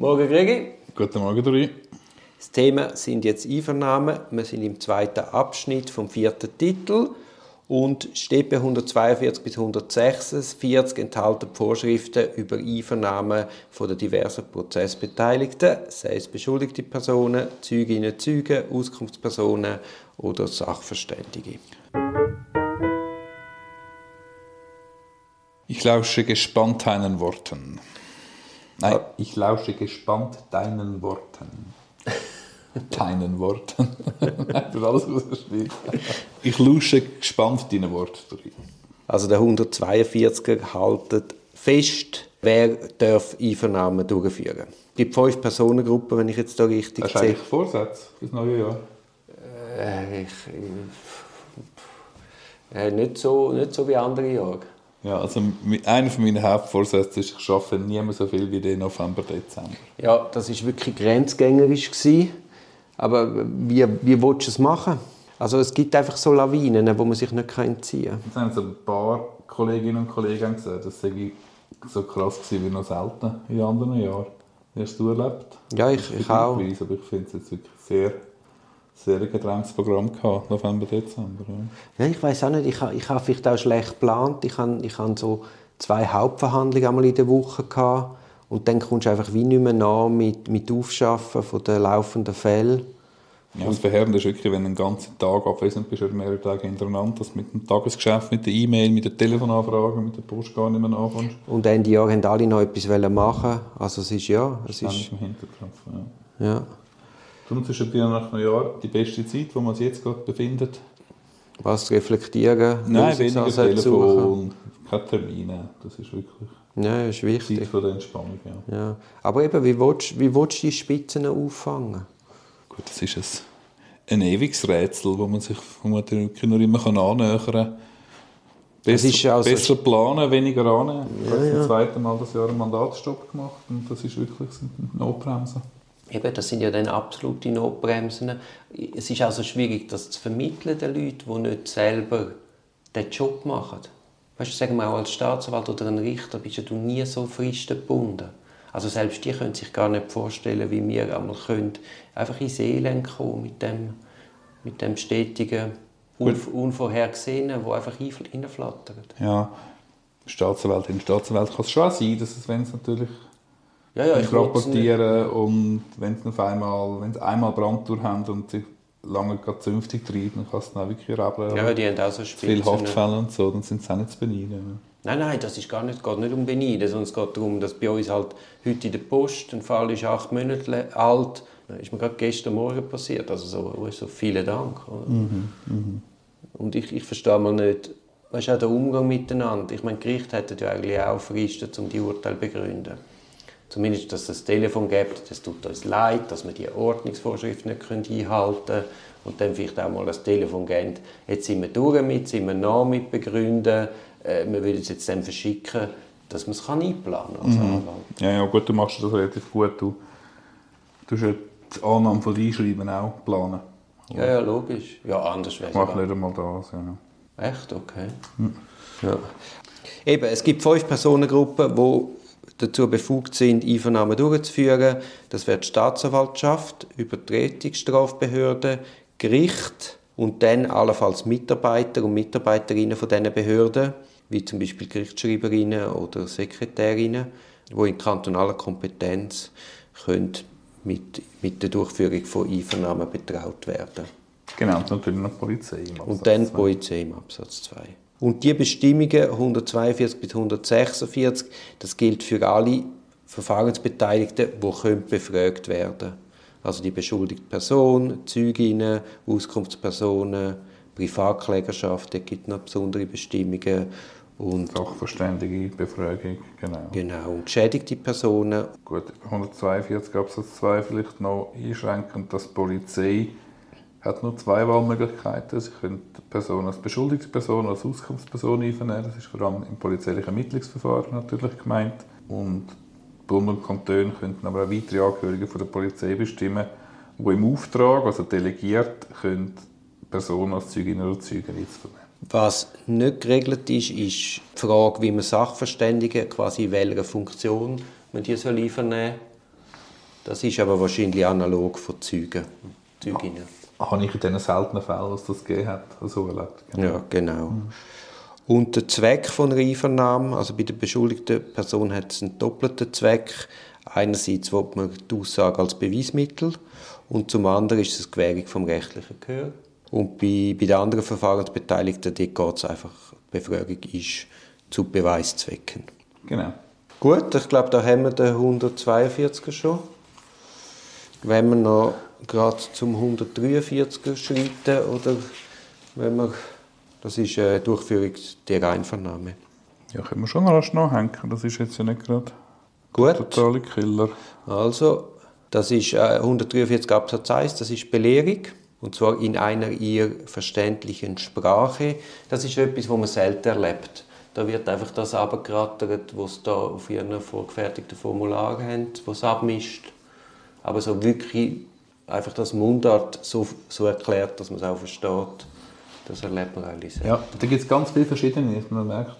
Morgen, Gregi. Guten Morgen, Dori. Das Thema sind jetzt Einvernahmen. Wir sind im zweiten Abschnitt vom vierten Titel. Und Steppe 142 bis 146 enthalten Vorschriften über Einvernahmen von den diversen Prozessbeteiligten, sei es beschuldigte Personen, Zeuginnen, Zeugen, Auskunftspersonen oder Sachverständige. Ich lausche gespannt deinen Worten. Nein, ich lausche gespannt deinen Worten. Deinen Worten. du alles rausschneiden. Ich lausche gespannt deinen Worten. Also der 142er haltet fest, wer darf Einvernahmen durchführen. Es gibt fünf Personengruppen, wenn ich jetzt da richtig Hast du eigentlich Vorsätze für das neue Jahr? Äh, ich, äh, nicht, so, nicht so wie andere Jahre. Ja, also einer von meinen Hauptvorsätzen ist, ich arbeite nie mehr so viel wie den November, Dezember. Ja, das war wirklich grenzgängerisch. Gewesen. Aber wie, wie willst du es machen? Also es gibt einfach so Lawinen, wo man sich nicht entziehen kann. Jetzt haben so ein paar Kolleginnen und Kollegen gesagt, das sei so krass gewesen wie noch selten in anderen Jahren. Wie hast du erlebt? Ja, ich, ich auch. aber ich finde es jetzt wirklich sehr sehr gedrängtes Programm gehabt, November, Dezember. Ja. ja ich weiß auch nicht, ich, ich habe vielleicht auch schlecht geplant. Ich habe, ich habe so zwei Hauptverhandlungen einmal in der Woche gehabt und dann kommst du einfach wie nicht mehr nach mit, mit Aufschaffen von den laufenden Fällen. Ja, das Verheerende ist wirklich, wenn du einen ganzen Tag abwesend bist oder mehrere Tage hintereinander, dass mit dem Tagesgeschäft, mit der E-Mail, mit der Telefonanfrage, mit der Post gar nicht mehr nachkommst. Und Ende Jahr haben alle noch etwas machen Also es ist ja... Es ist, im Hinterkopf, ja. ja. Darum zwischen Weihnachten und Jahr die beste Zeit, wo man sich jetzt gerade befindet. Was reflektieren? Nein, weniger Telefon, keine Termine. Das ist wirklich ja, ist wichtig. Zeit von der Entspannung. Ja. Ja. Aber eben, wie willst, wie willst du die Spitzen auffangen? Gut, das ist ein, ein ewiges Rätsel, wo man sich man nur immer annähern kann. Besser, also besser planen, weniger annehmen. Ich habe ja, ja. zum zweiten Mal das Jahr einen Mandatsstopp gemacht und das ist wirklich eine Notbremse. Eben, das sind ja dann absolute Notbremsen. Es ist also schwierig, das zu vermitteln den Leuten, die nicht selber den Job machen. Weißt du, sagen wir auch als Staatsanwalt oder ein Richter bist du nie so fristengebunden. Also selbst die können sich gar nicht vorstellen, wie wir einmal können, einfach ins Elend kommen mit dem, mit dem stetigen Unv Unvorhergesehenen, wo einfach reinflattert. Ja, Staatsanwältin, Staatsanwalt kann es schon sein, dass es, wenn es natürlich ja, ja, ich rapportieren und wenn sie einmal, wenn sie einmal Brandtour haben und sich lange zünftig treiben, dann kann es dann wirklich rebeln. Ja, die haben auch so Spitzen. Viel Haftfälle und so, dann sind sie auch nicht zu beneiden. Nein, nein, das ist gar nicht, geht nicht um beneiden, sondern es geht darum, dass bei uns halt heute in der Post, ein Fall ist acht Monate alt, das ist mir gerade gestern Morgen passiert, also so, so vielen Dank. Mhm, mhm. Und ich, ich verstehe mal nicht, was ist auch der Umgang miteinander? Ich meine, Gericht hätte ja eigentlich auch Fristen, um die Urteile zu begründen zumindest, dass es das Telefon gibt, es tut uns leid, dass wir die Ordnungsvorschriften nicht einhalten können und dann vielleicht auch mal das Telefon geben, jetzt sind wir durch mit, sind wir nah mit begründen, äh, wir würden es jetzt dann verschicken, dass man es einplanen kann. Mhm. Ja, ja, gut, du machst das relativ gut. Du, du ja die Annahme von Einschreiben auch planen. Ja, ja, logisch. Ja, anders wäre es. Mach nicht einmal das, ja. Echt? Okay. Mhm. Ja. Eben, es gibt fünf Personengruppen, die dazu befugt sind, Einvernahmen durchzuführen. Das wird die Staatsanwaltschaft, Übertretungsstrafbehörde, Gericht und dann allenfalls Mitarbeiter und Mitarbeiterinnen von diesen Behörden, wie zum Beispiel Gerichtsschreiberinnen oder Sekretärinnen, die in kantonaler Kompetenz können mit, mit der Durchführung von Einvernahmen betraut werden. Genau, und natürlich noch Polizei im Absatz Und dann die Polizei im Absatz 2. Und die Bestimmungen 142 bis 146, das gilt für alle Verfahrensbeteiligten, die befragt werden können. Also die beschuldigte Person, Zeuginnen, Auskunftspersonen, Privatklägerschaft, da gibt es noch besondere Bestimmungen. Und Sachverständige Befragung, genau. Genau, und geschädigte Personen. Gut, 142 Absatz 2 vielleicht noch einschränkend, dass die Polizei hat nur zwei Wahlmöglichkeiten. Sie können die Person als beschuldigte Person, als Auskunftsperson einvernehmen. Das ist vor allem im polizeilichen Ermittlungsverfahren natürlich gemeint. Und Bund und Kantone könnten aber auch weitere Angehörige von der Polizei bestimmen, die im Auftrag, also delegiert, können Personen als Zeugin oder Zeugen einvernehmen. Was nicht geregelt ist, ist die Frage, wie man Sachverständige quasi in welcher Funktion man die soll einvernehmen Das ist aber wahrscheinlich analog von Zeugen. Zeuginnen. Habe ich in diesen seltenen Fällen, was das gegeben hat, so erlebt. Genau. Ja, genau. Mhm. Und der Zweck von einer Einvernahme, also bei der beschuldigten Person hat es einen doppelten Zweck. Einerseits will man die Aussage als Beweismittel und zum anderen ist es eine Gewährung vom rechtlichen Gehör. Und bei, bei den anderen Verfahrensbeteiligten geht es einfach, die Befragung ist zu Beweiszwecken. Genau. Gut, ich glaube, da haben wir den 142er schon. Wenn wir noch gerade zum 143er schreiten oder wenn wir, das ist eine Durchführung der Einvernahme. Ja, können wir schon rasch nachhängen, das ist jetzt ja nicht gerade Gut. totale Killer. Also, das ist 143 Absatz 1, das ist Belehrung und zwar in einer ihr verständlichen Sprache. Das ist etwas, was man selten erlebt. Da wird einfach das abgerattert, was da auf ihren vorgefertigten Formular haben, was abmischt. Aber so wirklich einfach das Mundart so, so erklärt, dass man es auch versteht, das erlebt man eigentlich sehr. Ja, da gibt es ganz viele verschiedene. Man merkt,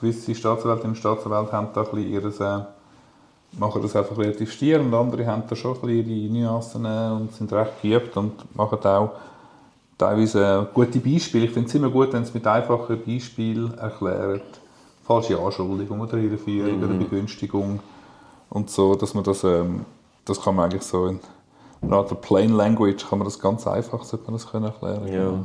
gewisse Staatsanwältinnen und Staatsanwälte haben da ein bisschen ihres, äh, machen das einfach relativ stier und andere haben da schon ein bisschen ihre Nuancen äh, und sind recht geübt und machen auch teilweise gute Beispiele. Ich finde es immer gut, wenn es mit einfachen Beispielen erklärt. Falsche Anschuldigung oder Irreführung mhm. oder Begünstigung und so, dass man das, ähm, das kann man eigentlich so in einer Plain Language kann man das ganz einfach sollte man das können erklären. Ja. ja.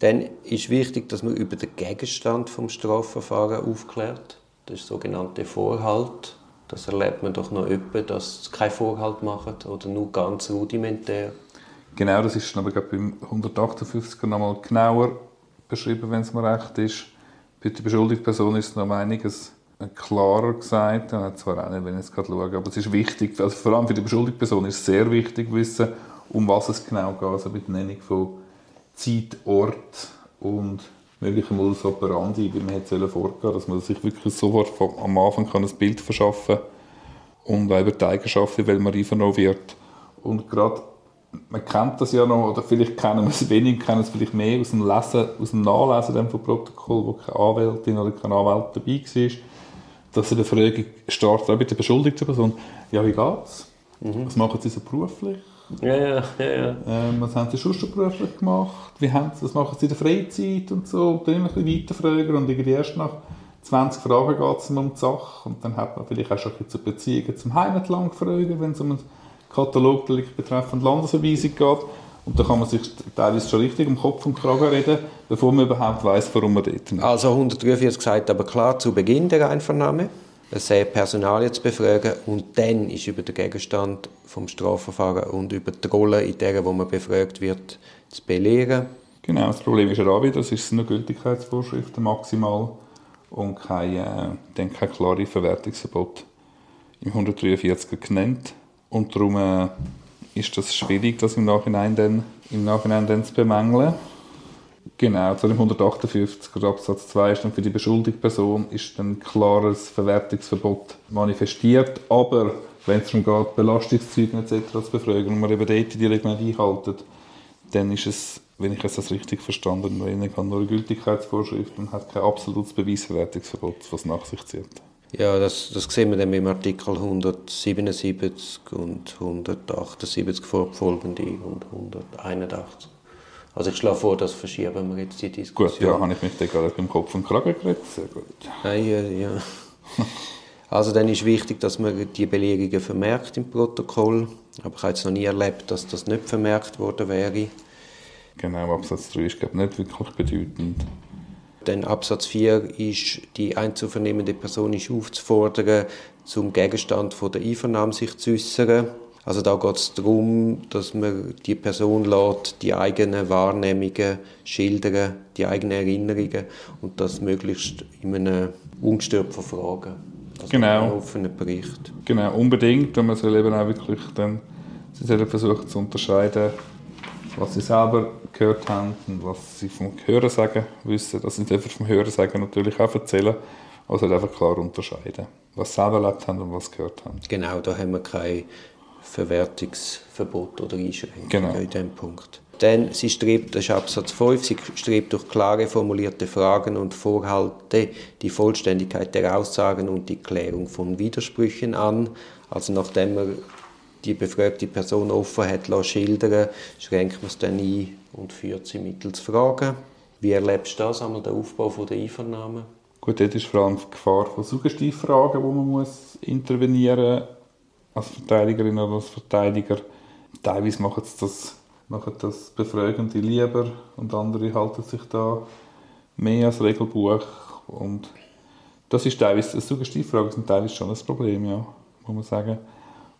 Dann ist wichtig, dass man über den Gegenstand vom Strafverfahren aufklärt. Das ist der sogenannte Vorhalt. Das erlebt man doch noch öppe, dass sie keinen Vorhalt machen oder nur ganz rudimentär. Genau, das ist aber beim 158er nochmal genauer beschrieben, wenn es mir recht ist. Bei der beschuldigten Person ist es noch einiges klarer gesagt. Ich hat zwar auch nicht, wenn ich jetzt gerade schaue, aber es ist wichtig, also vor allem für die beschuldigte Person ist es sehr wichtig wissen, um was es genau geht, also mit Nennung von Zeit, Ort und möglichen Modus operandi, wie man hätte vorgehen dass man sich wirklich sofort am Anfang kann ein Bild verschaffen kann und auch über die Eigenschaften, weil man einvernommen wird. Und gerade man kennt das ja noch, oder vielleicht kennen wir es wenig, kennen es vielleicht mehr aus dem Lesen, aus dem Nachlesen von Protokoll, wo keine Anwältin oder kein Anwalt dabei war, dass er die Frage startet, auch bei der beschuldigten Person, ja, wie geht's? Mhm. Was machen Sie so beruflich? Ja, ja, ja. ja. Ähm, was haben Sie schon beruflich gemacht? Wie haben Sie, was machen Sie in der Freizeit und so? Und dann ein bisschen weiterfragen und irgendwie erst nach 20 Fragen geht es um die Sache und dann hat man vielleicht auch schon ein bisschen zu Beziehungen zum Heimatland gefragt, wenn es um Katalogbericht betreffend Landesverweisung geht. Und da kann man sich teilweise schon richtig um Kopf und Kragen reden, bevor man überhaupt weiß, warum man dort ist. Also 143 gesagt, aber klar zu Beginn der Einvernahme, es sei Personal zu befragen und dann ist über den Gegenstand vom Strafverfahren und über die Rolle, in der wo man befragt wird, zu belehren. Genau, das Problem ist ja auch wieder, das ist eine Gültigkeitsvorschrift maximal und kein, äh, dann kein klares Verwertungsverbot im 143 genannt. Und darum äh, ist das schwierig, das im Nachhinein dann, im Nachhinein dann zu bemängeln. Genau, zu dem 158 Absatz 2 ist dann für die beschuldigte Person ist ein klares Verwertungsverbot manifestiert, aber wenn es darum geht, Belastungszeugen etc. zu befragen und man eben dort die Regeln einhalten, dann ist es, wenn ich es richtig verstanden habe, nur eine Gültigkeitsvorschrift und hat kein absolutes Beweisverwertungsverbot, was nach sich zieht. Ja, das, das sehen wir dann im Artikel 177 und 178 fortfolgende und 181. Also ich schlage vor, das verschieben wir jetzt die Diskussion. Gut, ja, habe ich mich da gerade im Kopf und Kragen geredet. Sehr gut. Ja, ja, ja. Also dann ist wichtig, dass man die Belegungen vermerkt im Protokoll. Aber ich habe jetzt noch nie erlebt, dass das nicht vermerkt worden wäre. Genau, Absatz 3 ist glaube nicht wirklich bedeutend. Dann Absatz 4 ist, die einzuvernehmende Person ist aufzufordern, zum Gegenstand von der Einvernahme sich zu äußern. Also da geht es darum, dass man die Person lässt, die eigenen Wahrnehmungen schildern, die eigenen Erinnerungen und das möglichst in einem ungestört von Fragen. Also genau. Einen offenen Bericht. Genau, unbedingt. Und man soll eben auch wirklich dann, sie sollen versuchen zu unterscheiden, was sie selber gehört haben und was sie vom Hörensagen wissen. Das sind einfach vom Hörensagen natürlich auch erzählen, also einfach klar unterscheiden, was sie selber erlebt haben und was sie gehört haben. Genau, da haben wir kein Verwertungsverbot oder Einschränkungen genau. in diesem Punkt. Denn sie strebt, das ist Absatz 5, sie strebt durch klare formulierte Fragen und Vorhalte die Vollständigkeit der Aussagen und die Klärung von Widersprüchen an. Also nachdem man die befragte Person offen hat schildern schränkt man es dann ein und führt sie mittels Fragen. Wie erlebst du das, einmal den Aufbau der Einvernahme? Gut, dort ist vor allem die Gefahr von Suggestivfragen, wo man muss intervenieren muss, als Verteidigerin oder als Verteidiger. Teilweise machen das, machen das Befragende lieber und andere halten sich da mehr als Regelbuch. Und das ist teilweise, Suggestivfragen sind teilweise schon ein Problem, ja, muss man sagen.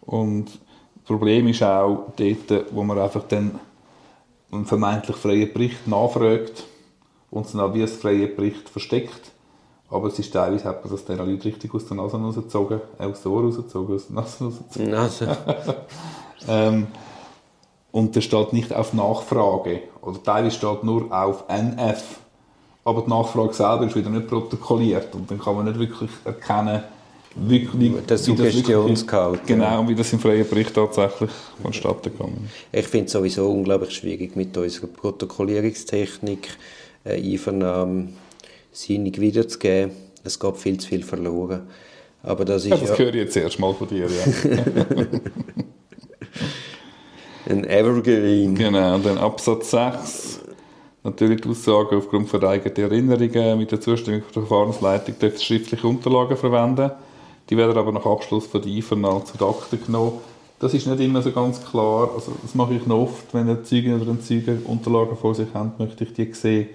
Und Problem ist auch dort, wo man einfach dann einen vermeintlich freien Bericht nachfragt und es dann auch wie ein freier Bericht versteckt. Aber es ist teilweise hat man das den Leuten richtig aus der Nase rausgezogen, äh, aus der Ohr rausgezogen, aus der Nase rausgezogen. Nase. ähm, und der steht nicht auf Nachfrage. Oder teilweise steht nur auf NF. Aber die Nachfrage selber ist wieder nicht protokolliert. Und dann kann man nicht wirklich erkennen, wirklich, der Suggestionsgehalt. Genau, ja. wie das im freien Bericht tatsächlich vonstatten gegangen ist. Ich finde es sowieso unglaublich schwierig mit unserer Protokollierungstechnik, äh, Einvernahmen sinnig wiederzugeben. Es geht viel zu viel verloren. Aber das ist ja, das ja, höre ich jetzt erst mal von dir, ja. Ein Evergreen. Genau, und dann Absatz 6. Natürlich die Aussage aufgrund von eigenen Erinnerungen mit der Zustimmung der Verfahrensleitung dürfen schriftliche Unterlagen verwenden. Die werden aber nach Abschluss von der Einvernahme zu Akten genommen. Das ist nicht immer so ganz klar. Also, das mache ich noch oft, wenn eine Zeugin oder ein Zeuge Unterlagen vor sich haben, möchte ich die sehen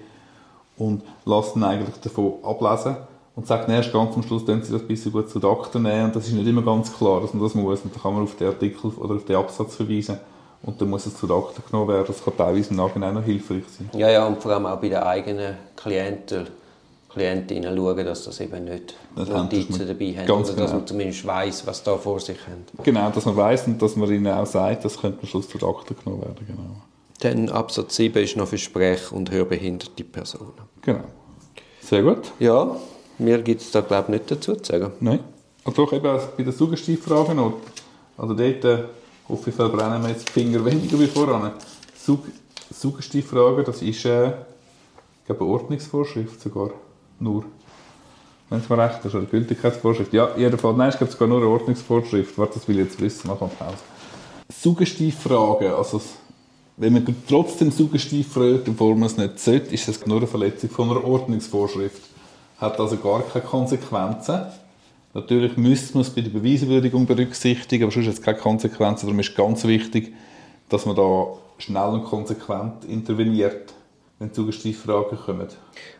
und lasse dann eigentlich davon ablesen und sagt erst ganz am Schluss, dann sie das ein bisschen gut zu den Akten nehmen und das ist nicht immer ganz klar, dass man das muss und dann kann man auf den Artikel oder auf den Absatz verweisen und dann muss es zu den Akten genommen werden. Das kann teilweise im Nachhinein noch hilfreich sein. Ja, ja, und vor allem auch bei den eigenen Klienten, Klientinnen schauen, dass das eben nicht das Notizen dabei haben, oder dass genau. man zumindest weiß, was da vor sich haben. Genau, dass man weiß und dass man ihnen auch sagt, das könnte am Schluss zu den Akten genommen werden. Genau. Dann Absatz 7 ist noch für Sprech- und hörbehinderte Personen. Genau. Sehr gut. Ja, mir gibt es da glaube ich nicht dazu zu sagen. Nein. Und doch eben bei den Suggestivfragen noch. Also dort äh, hoffe ich, verbrennen wir jetzt die Finger weniger wie voran. Sug Suggestivfragen, das ist äh, ich glaube, eine Ordnungsvorschrift sogar. Nur. Wenn es mir recht ist, oder Gültigkeitsvorschrift. Ja, jedenfalls, nein, es gibt sogar nur eine Ordnungsvorschrift. Warte, das will ich jetzt wissen, machen wir Pause. Suggestivfragen, also wenn man trotzdem suggestiv fragt, obwohl man es nicht sollte, ist das nur eine Verletzung von einer Ordnungsvorschrift. Hat also gar keine Konsequenzen. Natürlich müsste man es bei der Beweiswürdigung berücksichtigen, aber sonst hat es keine Konsequenzen. Darum ist ganz wichtig, dass man da schnell und konsequent interveniert, wenn Suggestivfragen kommen.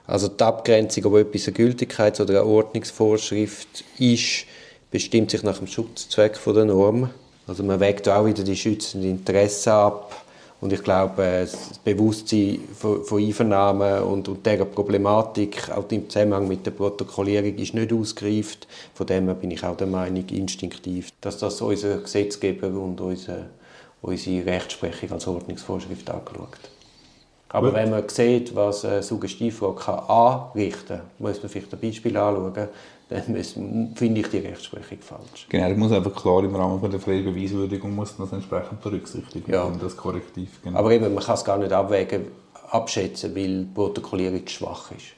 Also die Abgrenzung, ob etwas eine Gültigkeits- oder eine Ordnungsvorschrift ist, bestimmt sich nach dem Schutzzweck der Norm. Also man wägt auch wieder die schützenden Interessen ab und ich glaube, das Bewusstsein von, von Einvernahmen und, und dieser Problematik, auch im Zusammenhang mit der Protokollierung, ist nicht ausgereift. Von dem her bin ich auch der Meinung, instinktiv, dass das unser Gesetzgeber und unsere, unsere Rechtsprechung als Ordnungsvorschrift angeschaut aber Gut. wenn man sieht, was eine Suggestivfrage anrichten kann, muss man vielleicht ein Beispiel anschauen, dann finde ich die Rechtsprechung falsch. Genau, das muss einfach klar im Rahmen der freien Beweiswürdigung muss das entsprechend berücksichtigen, ja. das Korrektiv. Genau. Aber eben, man kann es gar nicht abwägen, abschätzen, weil die Protokollierung schwach ist.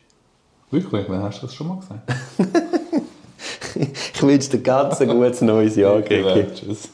Wirklich? Wann hast du das schon mal gesagt? ich wünsche dir ganz ein gutes neues Jahr. Tschüss.